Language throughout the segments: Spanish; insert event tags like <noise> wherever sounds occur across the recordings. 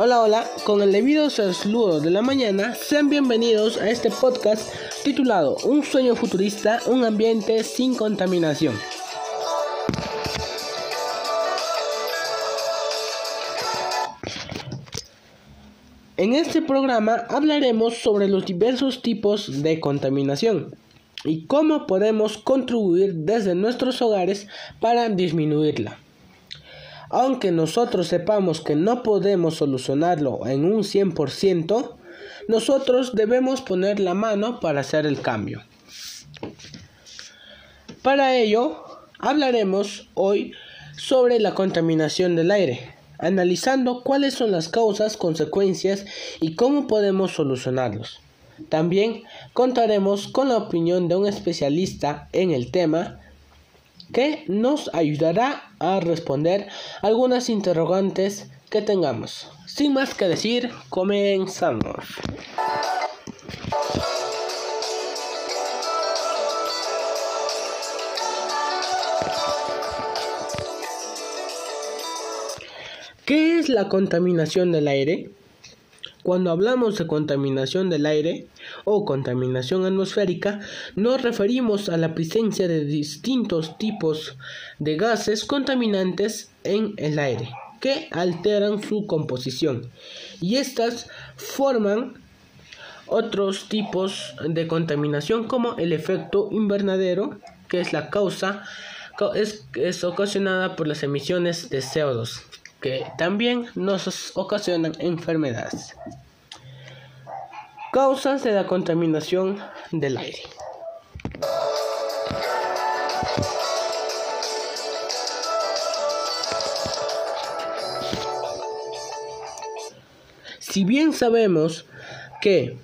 Hola, hola, con el debido saludo de la mañana, sean bienvenidos a este podcast titulado Un sueño futurista, un ambiente sin contaminación. En este programa hablaremos sobre los diversos tipos de contaminación y cómo podemos contribuir desde nuestros hogares para disminuirla. Aunque nosotros sepamos que no podemos solucionarlo en un 100%, nosotros debemos poner la mano para hacer el cambio. Para ello, hablaremos hoy sobre la contaminación del aire, analizando cuáles son las causas, consecuencias y cómo podemos solucionarlos. También contaremos con la opinión de un especialista en el tema que nos ayudará a responder algunas interrogantes que tengamos. Sin más que decir, comenzamos. ¿Qué es la contaminación del aire? Cuando hablamos de contaminación del aire o contaminación atmosférica, nos referimos a la presencia de distintos tipos de gases contaminantes en el aire que alteran su composición. Y estas forman otros tipos de contaminación como el efecto invernadero que es la causa es, es ocasionada por las emisiones de CO2 que también nos ocasionan enfermedades. Causas de la contaminación del aire. Si bien sabemos que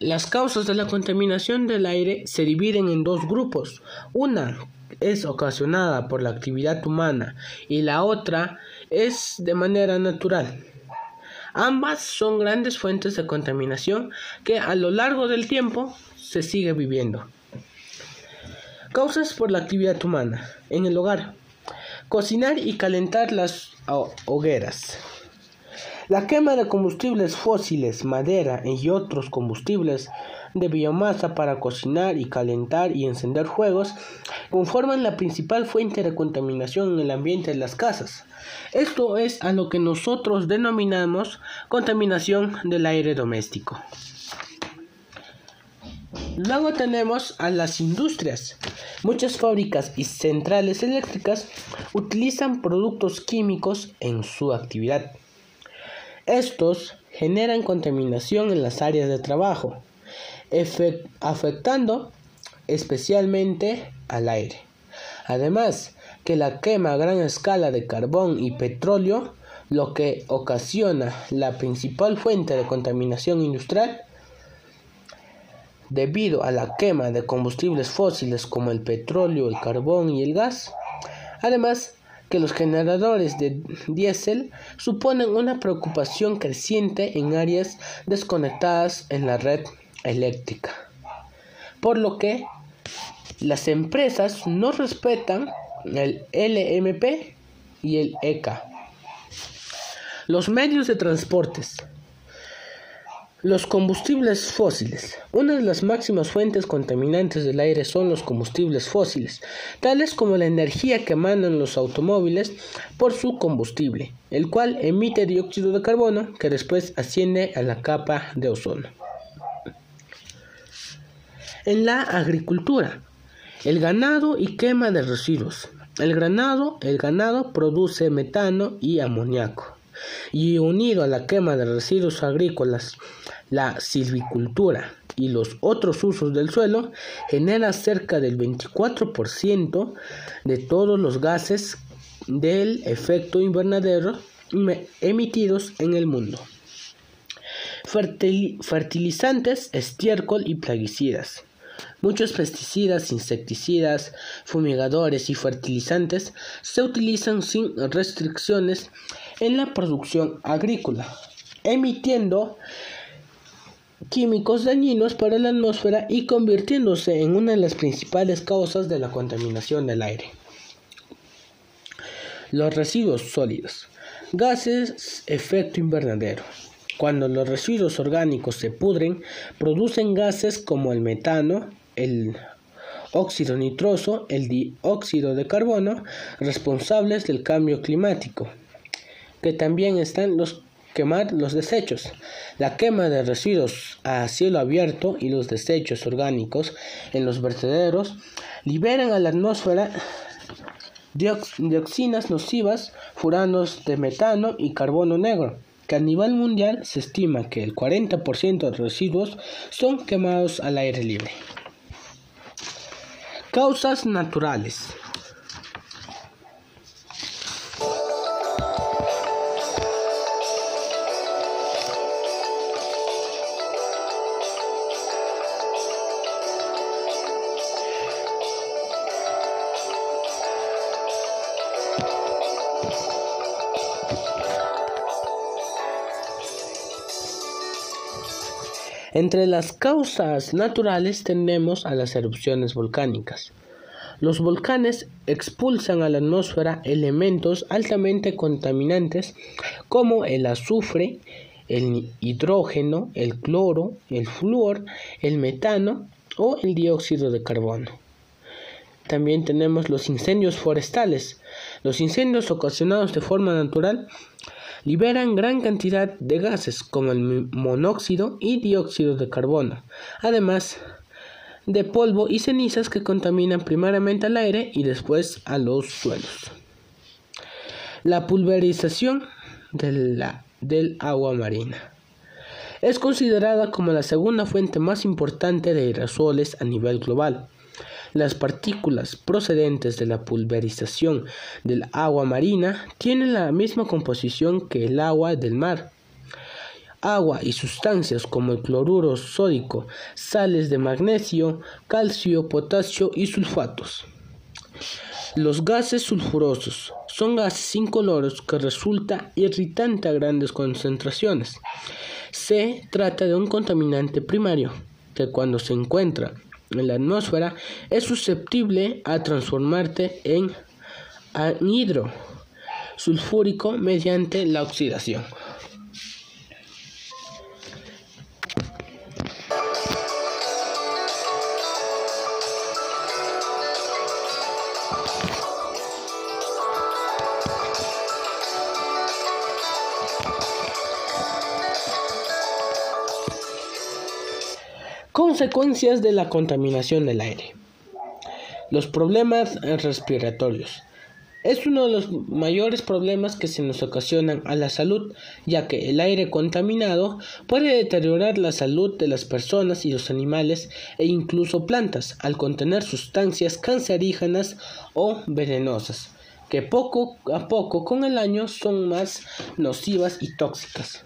las causas de la contaminación del aire se dividen en dos grupos, una es ocasionada por la actividad humana y la otra es de manera natural. Ambas son grandes fuentes de contaminación que a lo largo del tiempo se sigue viviendo. Causas por la actividad humana en el hogar. Cocinar y calentar las hogueras. La quema de combustibles fósiles, madera y otros combustibles de biomasa para cocinar y calentar y encender fuegos conforman la principal fuente de contaminación en el ambiente de las casas. Esto es a lo que nosotros denominamos contaminación del aire doméstico. Luego tenemos a las industrias. Muchas fábricas y centrales eléctricas utilizan productos químicos en su actividad. Estos generan contaminación en las áreas de trabajo, afectando especialmente al aire. Además, que la quema a gran escala de carbón y petróleo, lo que ocasiona la principal fuente de contaminación industrial, debido a la quema de combustibles fósiles como el petróleo, el carbón y el gas. Además, que los generadores de diésel suponen una preocupación creciente en áreas desconectadas en la red eléctrica, por lo que las empresas no respetan el LMP y el ECA. Los medios de transportes. Los combustibles fósiles. Una de las máximas fuentes contaminantes del aire son los combustibles fósiles, tales como la energía que emanan los automóviles por su combustible, el cual emite dióxido de carbono que después asciende a la capa de ozono. En la agricultura, el ganado y quema de residuos. El ganado, el ganado produce metano y amoníaco. Y unido a la quema de residuos agrícolas, la silvicultura y los otros usos del suelo genera cerca del 24% de todos los gases del efecto invernadero emitidos en el mundo. fertilizantes, estiércol y plaguicidas. Muchos pesticidas, insecticidas, fumigadores y fertilizantes se utilizan sin restricciones en la producción agrícola, emitiendo químicos dañinos para la atmósfera y convirtiéndose en una de las principales causas de la contaminación del aire. Los residuos sólidos. Gases efecto invernadero. Cuando los residuos orgánicos se pudren, producen gases como el metano, el óxido nitroso, el dióxido de carbono, responsables del cambio climático, que también están los quemar los desechos. La quema de residuos a cielo abierto y los desechos orgánicos en los vertederos liberan a la atmósfera dioxinas nocivas, furanos de metano y carbono negro, que a nivel mundial se estima que el 40% de residuos son quemados al aire libre. Causas naturales. Entre las causas naturales tenemos a las erupciones volcánicas. Los volcanes expulsan a la atmósfera elementos altamente contaminantes como el azufre, el hidrógeno, el cloro, el flúor, el metano o el dióxido de carbono. También tenemos los incendios forestales. Los incendios ocasionados de forma natural liberan gran cantidad de gases como el monóxido y dióxido de carbono, además de polvo y cenizas que contaminan primariamente al aire y después a los suelos. La pulverización del agua marina. Es considerada como la segunda fuente más importante de aerosoles a nivel global. Las partículas procedentes de la pulverización del agua marina tienen la misma composición que el agua del mar. Agua y sustancias como el cloruro sódico, sales de magnesio, calcio, potasio y sulfatos. Los gases sulfurosos son gases incoloros que resulta irritante a grandes concentraciones. Se trata de un contaminante primario que cuando se encuentra en la atmósfera es susceptible a transformarse en anhidro sulfúrico mediante la oxidación. Consecuencias de la contaminación del aire. Los problemas respiratorios. Es uno de los mayores problemas que se nos ocasionan a la salud, ya que el aire contaminado puede deteriorar la salud de las personas y los animales e incluso plantas al contener sustancias cancerígenas o venenosas, que poco a poco con el año son más nocivas y tóxicas.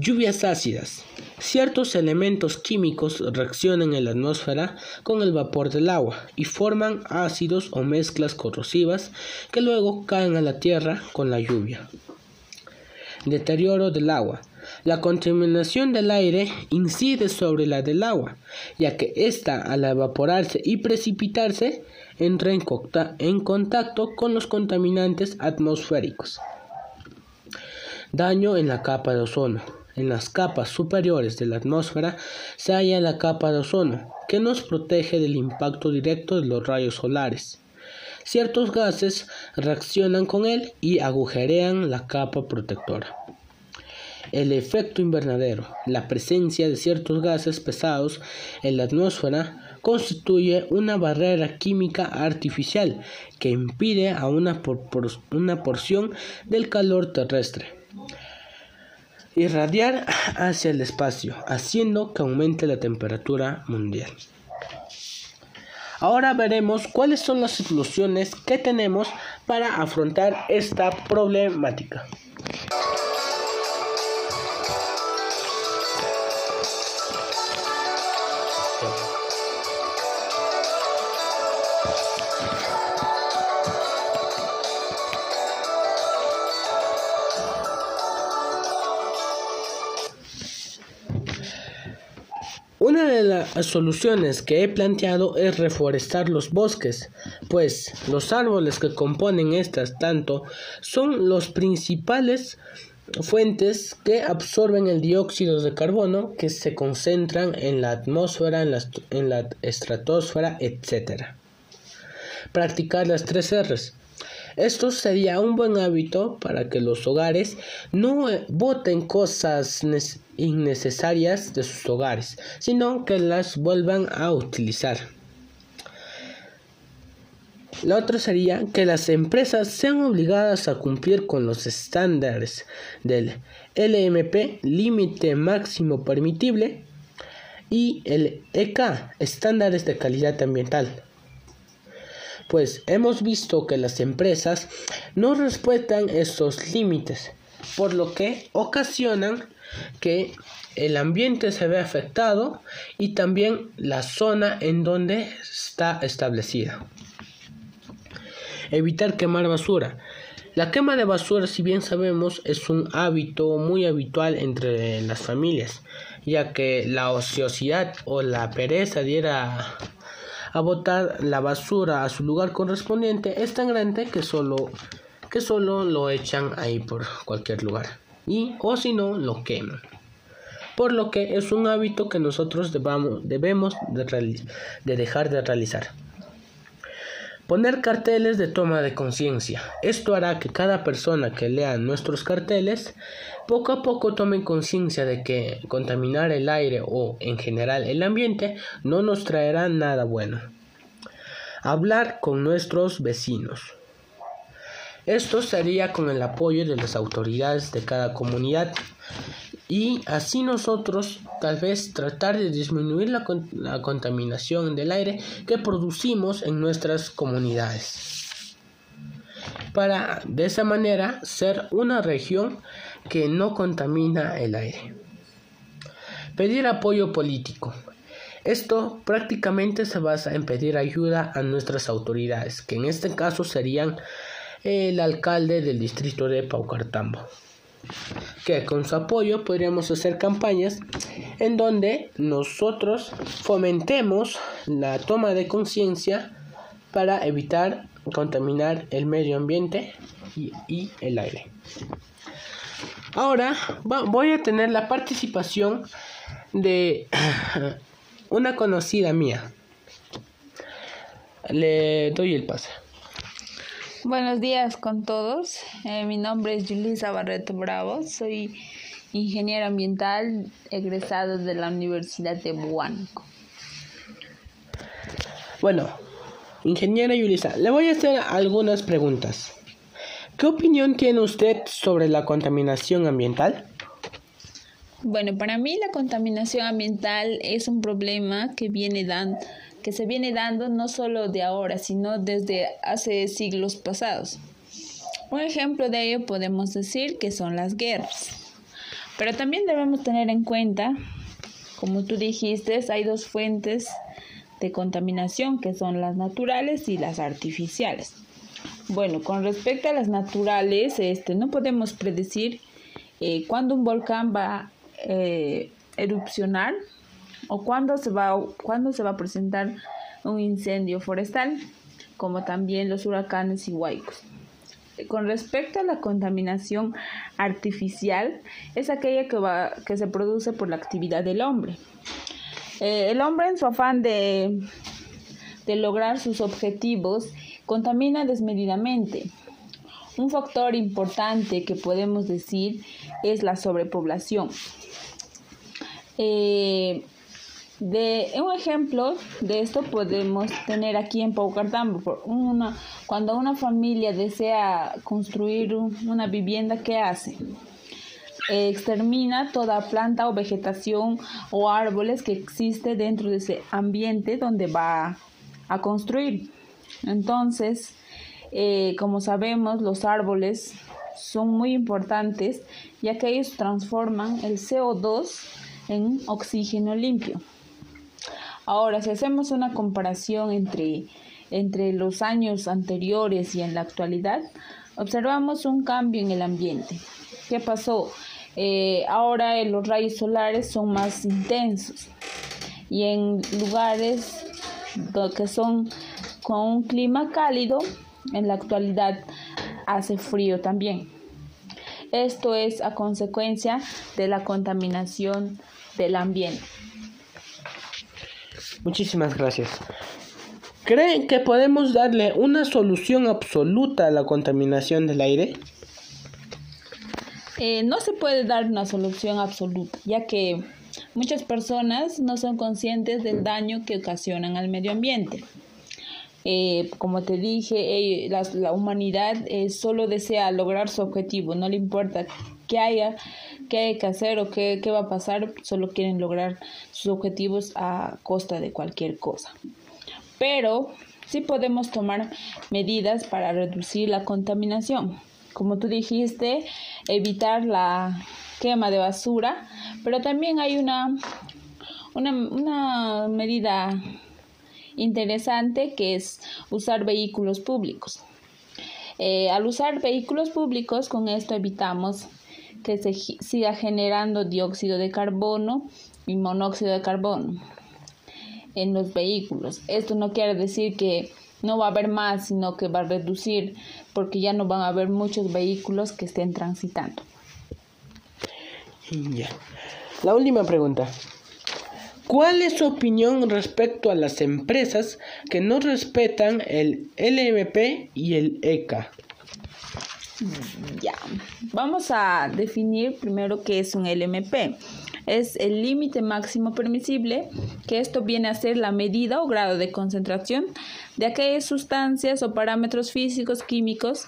Lluvias ácidas. Ciertos elementos químicos reaccionan en la atmósfera con el vapor del agua y forman ácidos o mezclas corrosivas que luego caen a la tierra con la lluvia. Deterioro del agua. La contaminación del aire incide sobre la del agua, ya que ésta al evaporarse y precipitarse entra en, en contacto con los contaminantes atmosféricos. Daño en la capa de ozono. En las capas superiores de la atmósfera se halla la capa de ozono, que nos protege del impacto directo de los rayos solares. Ciertos gases reaccionan con él y agujerean la capa protectora. El efecto invernadero, la presencia de ciertos gases pesados en la atmósfera, constituye una barrera química artificial que impide a una, una porción del calor terrestre irradiar hacia el espacio, haciendo que aumente la temperatura mundial. Ahora veremos cuáles son las soluciones que tenemos para afrontar esta problemática. Una de las soluciones que he planteado es reforestar los bosques, pues los árboles que componen estas tanto son los principales fuentes que absorben el dióxido de carbono que se concentran en la atmósfera, en la, en la estratosfera, etc. Practicar las tres R's esto sería un buen hábito para que los hogares no boten cosas innecesarias de sus hogares, sino que las vuelvan a utilizar. La otra sería que las empresas sean obligadas a cumplir con los estándares del LMP, límite máximo permitible, y el EK, estándares de calidad ambiental pues hemos visto que las empresas no respetan estos límites, por lo que ocasionan que el ambiente se ve afectado y también la zona en donde está establecida. Evitar quemar basura. La quema de basura, si bien sabemos, es un hábito muy habitual entre las familias, ya que la ociosidad o la pereza diera a botar la basura a su lugar correspondiente es tan grande que solo, que solo lo echan ahí por cualquier lugar. Y, o si no, lo queman. Por lo que es un hábito que nosotros debamos, debemos de, de dejar de realizar. Poner carteles de toma de conciencia. Esto hará que cada persona que lea nuestros carteles poco a poco tome conciencia de que contaminar el aire o en general el ambiente no nos traerá nada bueno. Hablar con nuestros vecinos. Esto sería con el apoyo de las autoridades de cada comunidad y así nosotros tal vez tratar de disminuir la, contaminación del aire que producimos en nuestras comunidades para de esa manera ser una región que no contamina el aire. Pedir apoyo político. Esto prácticamente se basa en pedir ayuda a nuestras autoridades, que en este caso serían el alcalde del distrito de Paucartambo que con su apoyo podríamos hacer campañas en donde nosotros fomentemos la toma de conciencia para evitar contaminar el medio ambiente y, el aire. Ahora voy a tener la participación de <clears throat> una conocida mía. Le doy el pase. Buenos días con todos. Eh, mi nombre es Julisa Barreto Bravo. Soy ingeniero ambiental egresado de la Universidad de Huánuco. Bueno, ingeniera Julisa, le voy a hacer algunas preguntas. ¿Qué opinión tiene usted sobre la contaminación ambiental? Bueno, para mí la contaminación ambiental es un problema que viene dando que se viene dando no solo de ahora, sino desde hace siglos pasados. Un ejemplo de ello podemos decir que son las guerras. Pero también debemos tener en cuenta, como tú dijiste, hay dos fuentes de contaminación que son las naturales y las artificiales. Bueno, con respecto a las naturales, este, no podemos predecir eh, cuándo un volcán va a eh, erupcionar o cuándo se va, cuándo se va a presentar un incendio forestal, como también los huracanes y huaicos. Con respecto a la contaminación artificial, es aquella que, va, que se produce por la actividad del hombre. Eh, el hombre en su afán de, de lograr sus objetivos contamina desmedidamente. Un factor importante que podemos decir es la sobrepoblación. Eh, de un ejemplo de esto podemos tener aquí en Paucartambo. Una, cuando una familia desea construir una vivienda, ¿qué hace? extermina toda planta o vegetación o árboles que existe dentro de ese ambiente donde va a construir. Entonces, eh, como sabemos, los árboles son muy importantes ya que ellos transforman el CO2 en oxígeno limpio. Ahora, si hacemos una comparación entre, entre los años anteriores y en la actualidad, observamos un cambio en el ambiente. ¿Qué pasó? Eh, ahora los rayos solares son más intensos. y en lugares que son con un clima cálido, en la actualidad hace frío también. Esto es a consecuencia de la contaminación del ambiente. Muchísimas gracias. ¿Creen que podemos darle una solución absoluta a la contaminación del aire? Eh, no se puede dar una solución absoluta, ya que muchas personas no son conscientes del daño que ocasionan al medio ambiente. Eh, como te dije, la, humanidad eh, solo desea lograr su objetivo, no le importa qué haya, qué hay que hacer o qué, qué va a pasar, solo quieren lograr sus objetivos a costa de cualquier cosa. Pero sí podemos tomar medidas para reducir la contaminación. Como tú dijiste, evitar la quema de basura, pero también hay una, una, medida interesante que es usar vehículos públicos. Eh, al usar vehículos públicos, con esto evitamos que se siga generando dióxido de carbono y monóxido de carbono en los vehículos. Esto no quiere decir que no va a haber más, sino que va a reducir porque ya no van a haber muchos vehículos que estén transitando. Ya. La última pregunta. ¿Cuál es su opinión respecto a las empresas que no respetan el LMP y el ECA? Ya, vamos a definir primero qué es un LMP. Es el límite máximo permisible, que esto viene a ser la medida o grado de concentración de aquellas sustancias o parámetros físicos químicos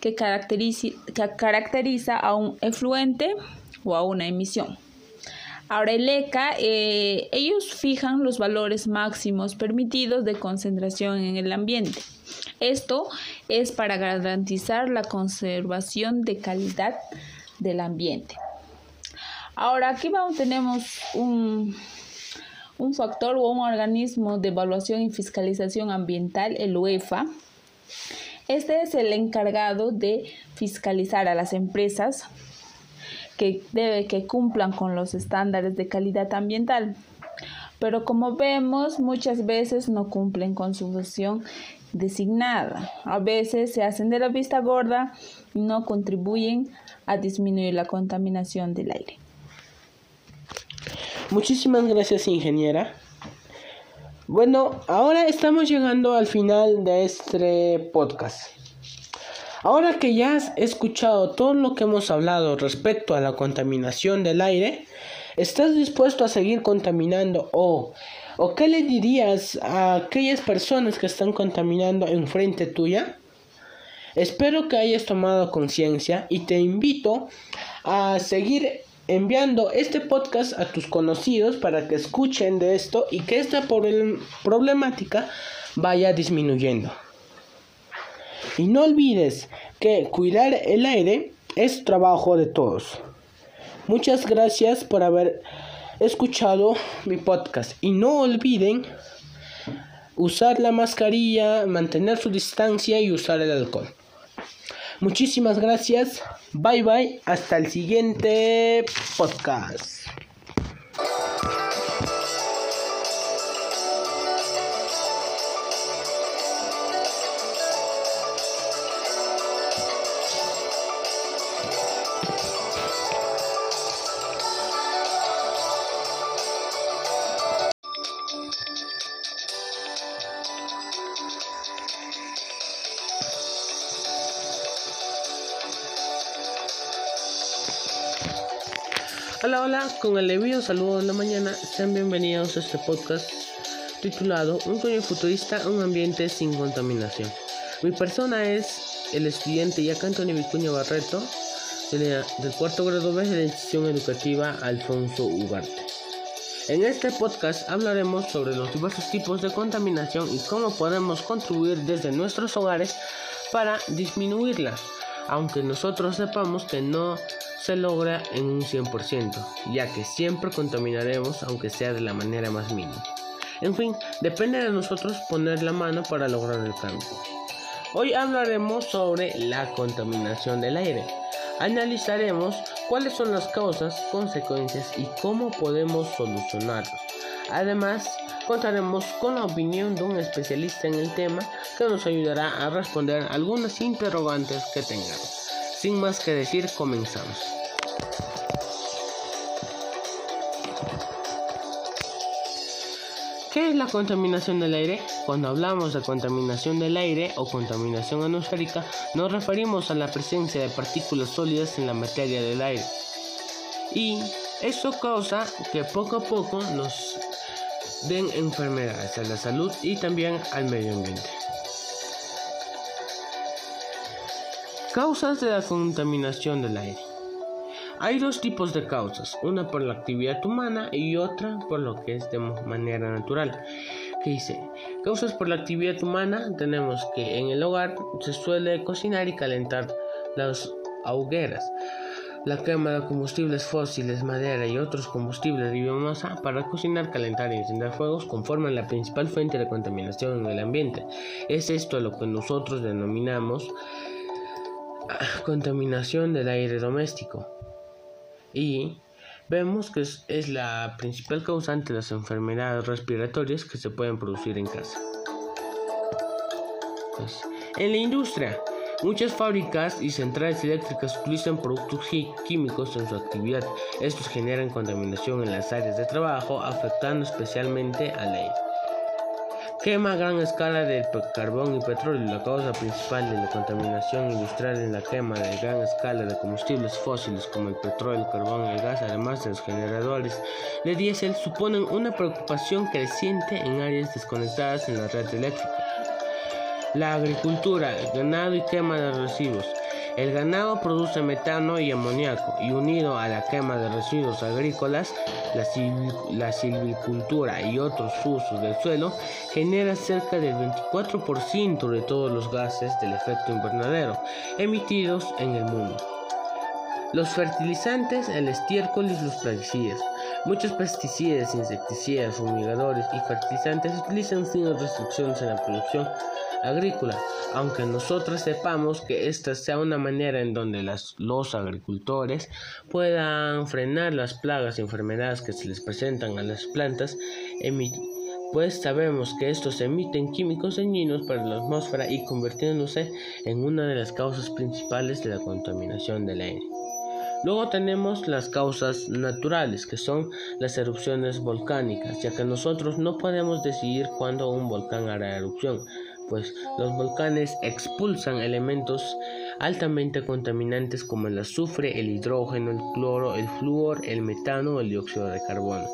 que caracteriza, que caracteriza a un efluente o a una emisión. Ahora el ECA, eh, ellos fijan los valores máximos permitidos de concentración en el ambiente. Esto es para garantizar la conservación de calidad del ambiente. Ahora aquí vamos, tenemos un, un factor o un organismo de evaluación y fiscalización ambiental, el UEFA. Este es el encargado de fiscalizar a las empresas que debe que cumplan con los estándares de calidad ambiental. Pero como vemos, muchas veces no cumplen con su función designada. A veces se hacen de la vista gorda y no contribuyen a disminuir la contaminación del aire. Muchísimas gracias, ingeniera. Bueno, ahora estamos llegando al final de este podcast. Ahora que ya has escuchado todo lo que hemos hablado respecto a la contaminación del aire, ¿estás dispuesto a seguir contaminando o, o qué le dirías a aquellas personas que están contaminando enfrente tuya? Espero que hayas tomado conciencia y te invito a seguir enviando este podcast a tus conocidos para que escuchen de esto y que esta problemática vaya disminuyendo. Y no olvides que cuidar el aire es trabajo de todos. Muchas gracias por haber escuchado mi podcast y no olviden usar la mascarilla, mantener su distancia y usar el alcohol. Muchísimas gracias. Bye bye. Hasta el siguiente podcast. Hola, con el debido saludo de la mañana, sean bienvenidos a este podcast titulado Un coño futurista, un ambiente sin contaminación. Mi persona es el estudiante Yaca Antonio Vicuña Barreto del cuarto grado B de la institución educativa Alfonso Ugarte. En este podcast hablaremos sobre los diversos tipos de contaminación y cómo podemos contribuir desde nuestros hogares para disminuirla, aunque nosotros sepamos que no se logra en un 100%, ya que siempre contaminaremos aunque sea de la manera más mínima. En fin, depende de nosotros poner la mano para lograr el cambio. Hoy hablaremos sobre la contaminación del aire. Analizaremos cuáles son las causas, consecuencias y cómo podemos solucionarlos. Además, contaremos con la opinión de un especialista en el tema que nos ayudará a responder algunas interrogantes que tengamos. Sin más que decir, comenzamos. ¿Qué es la contaminación del aire? Cuando hablamos de contaminación del aire o contaminación atmosférica, nos referimos a la presencia de partículas sólidas en la materia del aire. Y eso causa que poco a poco nos den enfermedades a la salud y también al medio ambiente. Causas de la contaminación del aire. Hay dos tipos de causas, una por la actividad humana y otra por lo que es de manera natural. ¿Qué dice? Causas por la actividad humana tenemos que en el hogar se suele cocinar y calentar las hogueras. La quema de combustibles fósiles, madera y otros combustibles de biomasa para cocinar, calentar y encender fuegos conforman la principal fuente de contaminación en el ambiente. Es esto lo que nosotros denominamos contaminación del aire doméstico y vemos que es, la principal causante de las enfermedades respiratorias que se pueden producir en casa. Pues, en la industria, muchas fábricas y centrales eléctricas utilizan productos químicos en su actividad. Estos generan contaminación en las áreas de trabajo, afectando especialmente al aire. Quema a gran escala de carbón y petróleo. La causa principal de la contaminación industrial es la quema de gran escala de combustibles fósiles como el petróleo, el carbón y el gas, además de los generadores de diésel, suponen una preocupación creciente en áreas desconectadas en la red eléctrica. La agricultura, el ganado y quema de residuos. El ganado produce metano y amoníaco y unido a la quema de residuos agrícolas, la, silvicultura y otros usos del suelo genera cerca del 24% de todos los gases del efecto invernadero emitidos en el mundo. Los fertilizantes, el estiércol y los plaguicidas. Muchos pesticidas, insecticidas, fumigadores y fertilizantes utilizan sin restricciones en la producción agrícola, aunque nosotros sepamos que esta sea una manera en donde los agricultores puedan frenar las plagas y enfermedades que se les presentan a las plantas, pues sabemos que estos emiten químicos dañinos para la atmósfera y convirtiéndose en una de las causas principales de la contaminación del aire. Luego tenemos las causas naturales, que son las erupciones volcánicas, ya que nosotros no podemos decidir cuándo un volcán hará erupción, pues los volcanes expulsan elementos altamente contaminantes como el azufre, el hidrógeno, el cloro, el flúor, el metano o el dióxido de carbono.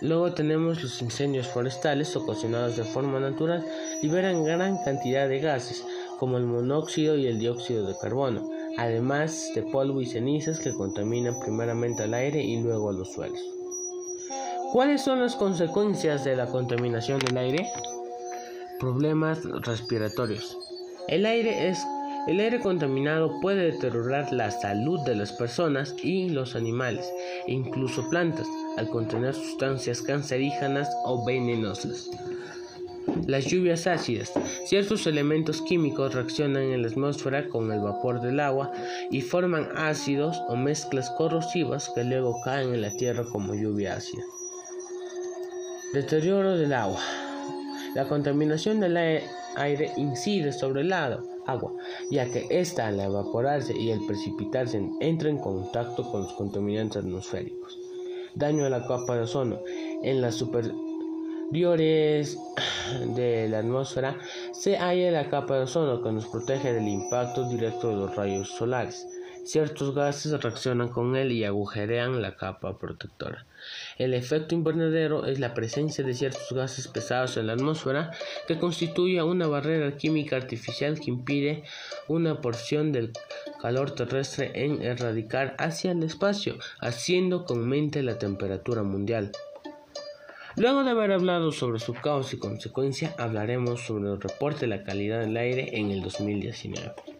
Luego tenemos los incendios forestales ocasionados de forma natural, liberan gran cantidad de gases como el monóxido y el dióxido de carbono, además de polvo y cenizas que contaminan primeramente al aire y luego a los suelos. ¿Cuáles son las consecuencias de la contaminación del aire? Problemas respiratorios. El aire es el aire contaminado puede deteriorar la salud de las personas y los animales, e incluso plantas, al contener sustancias cancerígenas o venenosas. Las lluvias ácidas. Ciertos elementos químicos reaccionan en la atmósfera con el vapor del agua y forman ácidos o mezclas corrosivas que luego caen en la tierra como lluvia ácida. Deterioro del agua. La contaminación del aire incide sobre el agua, ya que ésta al evaporarse y al precipitarse entra en contacto con los contaminantes atmosféricos. Daño a la capa de ozono. En las superiores de la atmósfera se halla la capa de ozono que nos protege del impacto directo de los rayos solares. Ciertos gases reaccionan con él y agujerean la capa protectora. El efecto invernadero es la presencia de ciertos gases pesados en la atmósfera que constituye una barrera química artificial que impide una porción del calor terrestre en erradicar hacia el espacio, haciendo que aumente la temperatura mundial. Luego de haber hablado sobre su causa y consecuencia, hablaremos sobre el reporte de la calidad del aire en el 2019.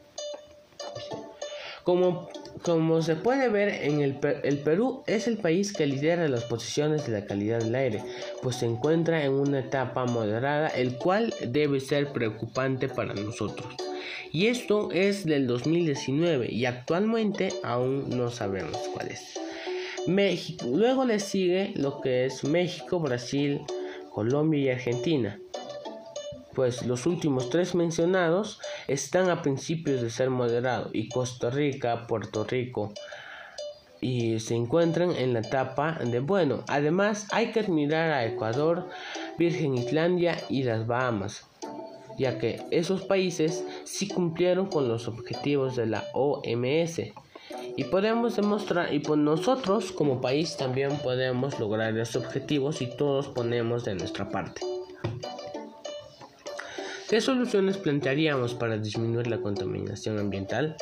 Como como se puede ver, en el, el, Perú es el país que lidera las posiciones de la calidad del aire, pues se encuentra en una etapa moderada, el cual debe ser preocupante para nosotros. Y esto es del 2019 y actualmente aún no sabemos cuál es. México, luego le sigue lo que es México, Brasil, Colombia y Argentina pues los últimos tres mencionados están a principios de ser moderados y Costa Rica, Puerto Rico y se encuentran en la etapa de bueno. Además hay que admirar a Ecuador, Virgen Islandia y las Bahamas, ya que esos países sí cumplieron con los objetivos de la OMS. Y podemos demostrar, y pues nosotros como país también podemos lograr esos objetivos si todos ponemos de nuestra parte. ¿Qué soluciones plantearíamos para disminuir la contaminación ambiental?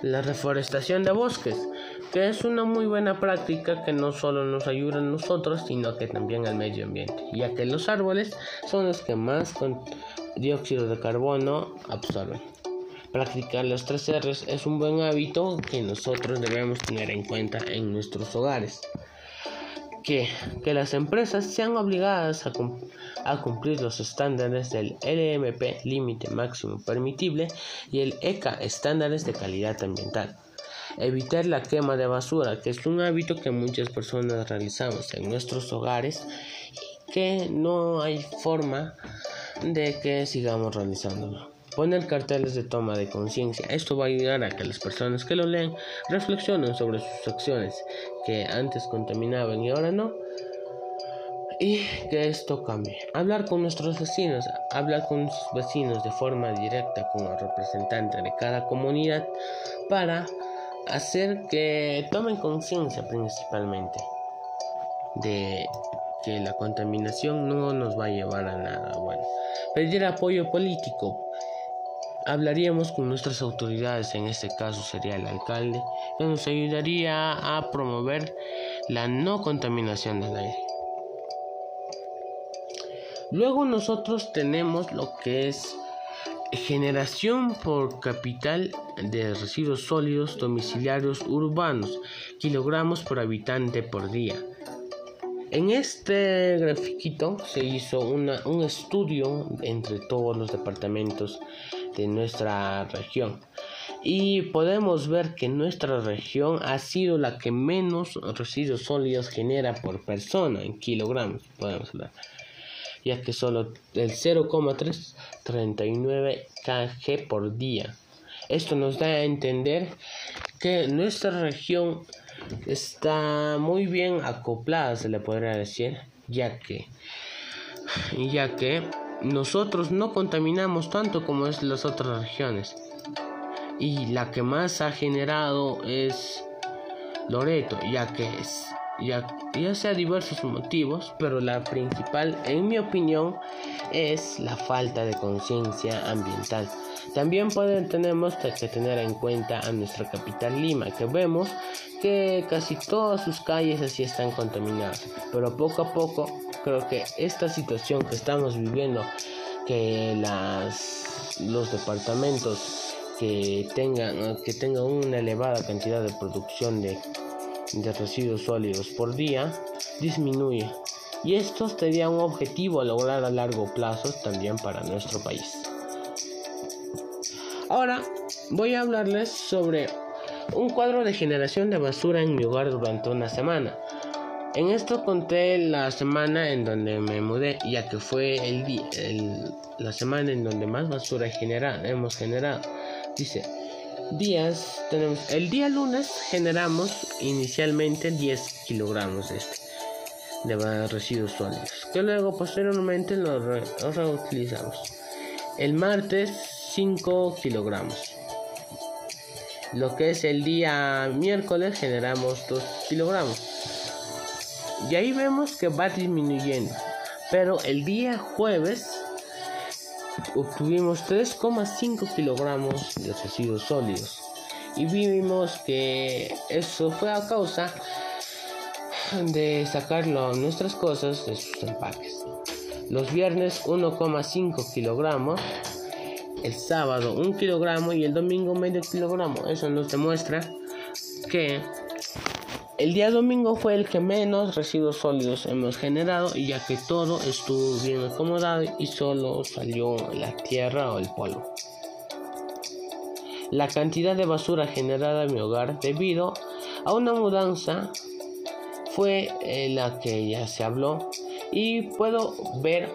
La reforestación de bosques, que es una muy buena práctica que no solo nos ayuda a nosotros, sino que también al medio ambiente, ya que los árboles son los que más dióxido de carbono absorben. Practicar los tres R's es un buen hábito que nosotros debemos tener en cuenta en nuestros hogares que, las empresas sean obligadas a, a, cumplir los estándares del LMP, límite máximo permitible, y el ECA, estándares de calidad ambiental. Evitar la quema de basura, que es un hábito que muchas personas realizamos en nuestros hogares y que no hay forma de que sigamos realizándolo. Poner carteles de toma de conciencia. Esto va a ayudar a que las personas que lo leen reflexionen sobre sus acciones que antes contaminaban y ahora no. Y que esto cambie. Hablar con nuestros vecinos, hablar con sus vecinos de forma directa como representante de cada comunidad para hacer que tomen conciencia principalmente de que la contaminación no nos va a llevar a nada bueno. Pedir apoyo político hablaríamos con nuestras autoridades, en este caso sería el alcalde, que nos ayudaría a promover la no contaminación del aire. Luego nosotros tenemos lo que es generación por capital de residuos sólidos domiciliarios urbanos, kilogramos por habitante por día. En este grafiquito se hizo un estudio entre todos los departamentos de nuestra región. Y podemos ver que nuestra región ha sido la que menos residuos sólidos genera por persona en kilogramos, podemos hablar, ya que solo el 0,339 kg por día. Esto nos da a entender que nuestra región está muy bien acoplada, se le podría decir, ya que ya que nosotros no contaminamos tanto como es las otras regiones. Y la que más ha generado es Loreto, ya que es ya, ya sea diversos motivos, pero la principal, en mi opinión, es la falta de conciencia ambiental. También pueden, tenemos que tener en cuenta a nuestra capital Lima, que vemos que casi todas sus calles así están contaminadas, pero poco a poco creo que esta situación que estamos viviendo, que las, los departamentos que tengan, que tengan una elevada cantidad de producción de, de residuos sólidos por día, disminuye. Y esto sería un objetivo a lograr a largo plazo también para nuestro país. Ahora voy a hablarles sobre un cuadro de generación de basura en mi hogar durante una semana. En esto conté la semana en donde me mudé, ya que fue el, la semana en donde más basura hemos generado. Dice, días, tenemos, el día lunes generamos inicialmente 10 kilogramos de este, de residuos sólidos, que luego posteriormente los reutilizamos. El martes 5 kilogramos. Lo que es el día miércoles generamos 2 kilogramos. Y ahí vemos que va disminuyendo. Pero el día jueves obtuvimos 3,5 kilogramos de residuos sólidos. Y vimos que eso fue a causa de sacarlo nuestras cosas de sus empaques. Los viernes 1,5 kilogramos el sábado un kilogramo y el domingo medio kilogramo. Eso nos demuestra que el día domingo fue el que menos residuos sólidos hemos generado y ya que todo estuvo bien acomodado y solo salió la tierra o el polvo. La cantidad de basura generada en mi hogar debido a una mudanza fue eh, la que ya se habló y puedo ver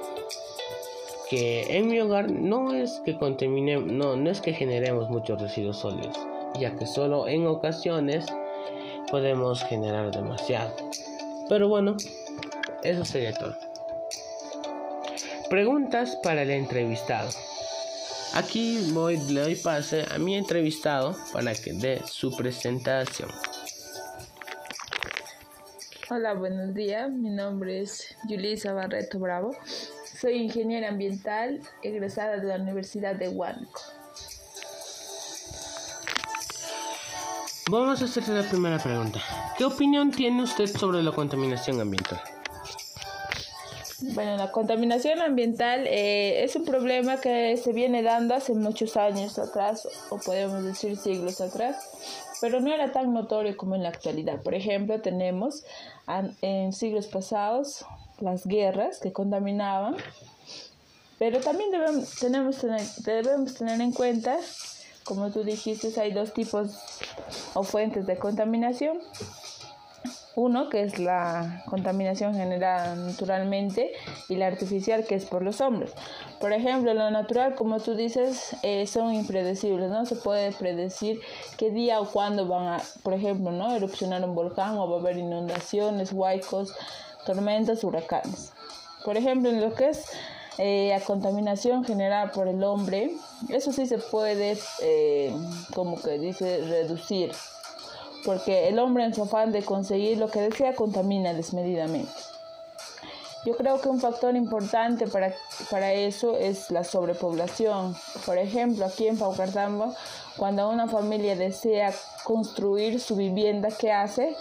que en mi hogar no es que contaminemos, no, no es que generemos muchos residuos sólidos, ya que solo en ocasiones podemos generar demasiado. Pero bueno, eso sería todo. Preguntas para el entrevistado. Aquí voy, le doy pase a mi entrevistado para que dé su presentación. Hola, buenos días. Mi nombre es Yulisa Barreto Bravo. Soy ingeniera ambiental egresada de la Universidad de Huánuco. Vamos a hacer la primera pregunta. ¿Qué opinión tiene usted sobre la contaminación ambiental? Bueno, la contaminación ambiental eh, es un problema que se viene dando hace muchos años atrás, o podemos decir siglos atrás, pero no era tan notorio como en la actualidad. Por ejemplo, tenemos en siglos pasados las guerras que contaminaban, pero también debemos, tenemos, debemos tener en cuenta como tú dijiste, hay dos tipos o fuentes de contaminación. Uno, que es la contaminación generada naturalmente, y la artificial, que es por los hombres. Por ejemplo, lo natural, como tú dices, eh, son impredecibles, no se puede predecir qué día o cuándo van a, por ejemplo, ¿no? erupcionar un volcán o va a haber inundaciones, huaicos, tormentas, huracanes. Por ejemplo, en lo que es eh, la contaminación generada por el hombre, eso sí se puede, eh, como que dice, reducir, porque el hombre en su afán de conseguir lo que desea contamina desmedidamente. Yo creo que un factor importante para, para eso es la sobrepoblación. Por ejemplo, aquí en Paucartambo, cuando una familia desea construir su vivienda, ¿qué hace?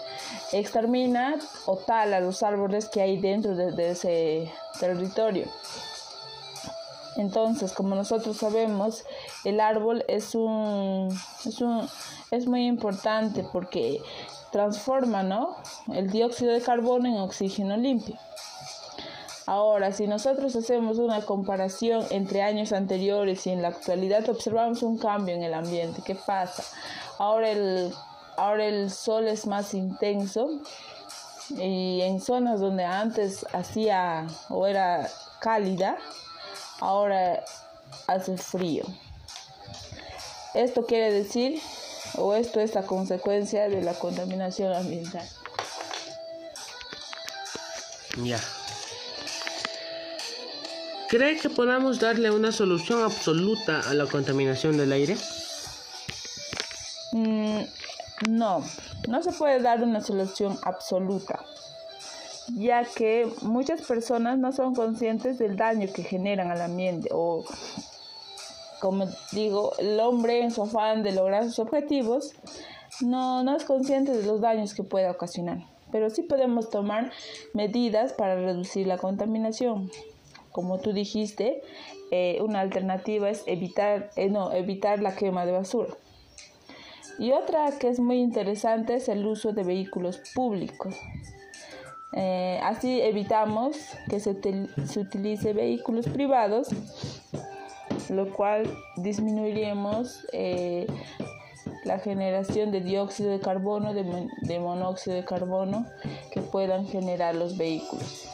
Extermina o tala los árboles que hay dentro de ese territorio. Entonces, como nosotros sabemos, el árbol es un, es un es muy importante porque transforma, ¿no? El dióxido de carbono en oxígeno limpio. Ahora, si nosotros hacemos una comparación entre años anteriores y en la actualidad, observamos un cambio en el ambiente. ¿Qué pasa? Ahora el, ahora el sol es más intenso y en zonas donde antes hacía o era cálida, ahora hace frío. Esto quiere decir, o esto es la consecuencia de la contaminación ambiental. Ya. ¿Cree que podamos darle una solución absoluta a la contaminación del aire? Mm, no, no se puede dar una solución absoluta ya que muchas personas no son conscientes del daño que generan al ambiente o como digo, el hombre en su afán de lograr sus objetivos no, no es consciente de los daños que puede ocasionar, pero sí podemos tomar medidas para reducir la contaminación. Como tú dijiste, eh, una alternativa es evitar, eh, no, evitar la quema de basura. Y otra que es muy interesante es el uso de vehículos públicos. Eh, así evitamos que se, se, utilice vehículos privados, lo cual disminuiremos eh, la generación de dióxido de carbono, de, de monóxido de carbono que puedan generar los vehículos.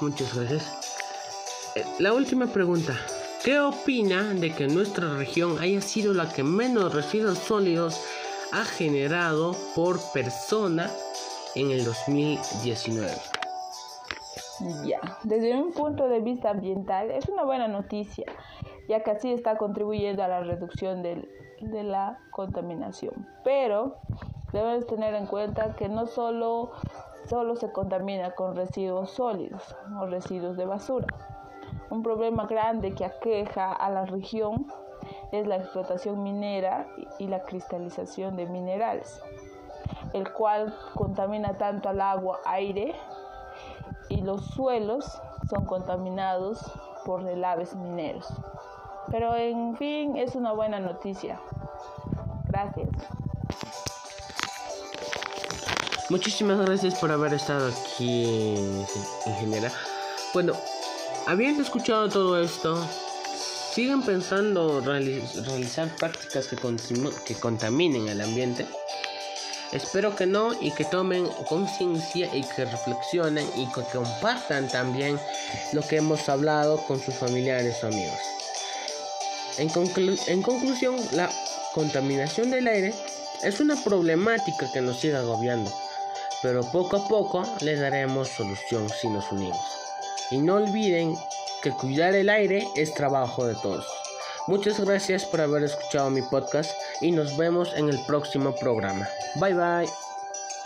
Muchas gracias. Eh, la última pregunta. ¿Qué opina de que nuestra región haya sido la que menos residuos sólidos ha generado por persona en el 2019. Ya, desde un punto de vista ambiental es una buena noticia, ya que así está contribuyendo a la reducción de la contaminación. Pero debemos tener en cuenta que no solo, solo se contamina con residuos sólidos o residuos de basura. Un problema grande que aqueja a la región es la explotación minera y la cristalización de minerales, el cual contamina tanto al agua, aire y los suelos son contaminados por relaves mineros. Pero en fin, es una buena noticia. Gracias. Muchísimas gracias por haber estado aquí, ingeniera. Bueno, habiendo escuchado todo esto, ¿siguen pensando realizar prácticas que, que contaminen el ambiente? Espero que no y que tomen conciencia y que reflexionen y que compartan también lo que hemos hablado con sus familiares o amigos. En, en conclusión, la contaminación del aire es una problemática que nos sigue agobiando, pero poco a poco le daremos solución si nos unimos. Y no olviden que cuidar el aire es trabajo de todos. Muchas gracias por haber escuchado mi podcast y nos vemos en el próximo programa. Bye bye.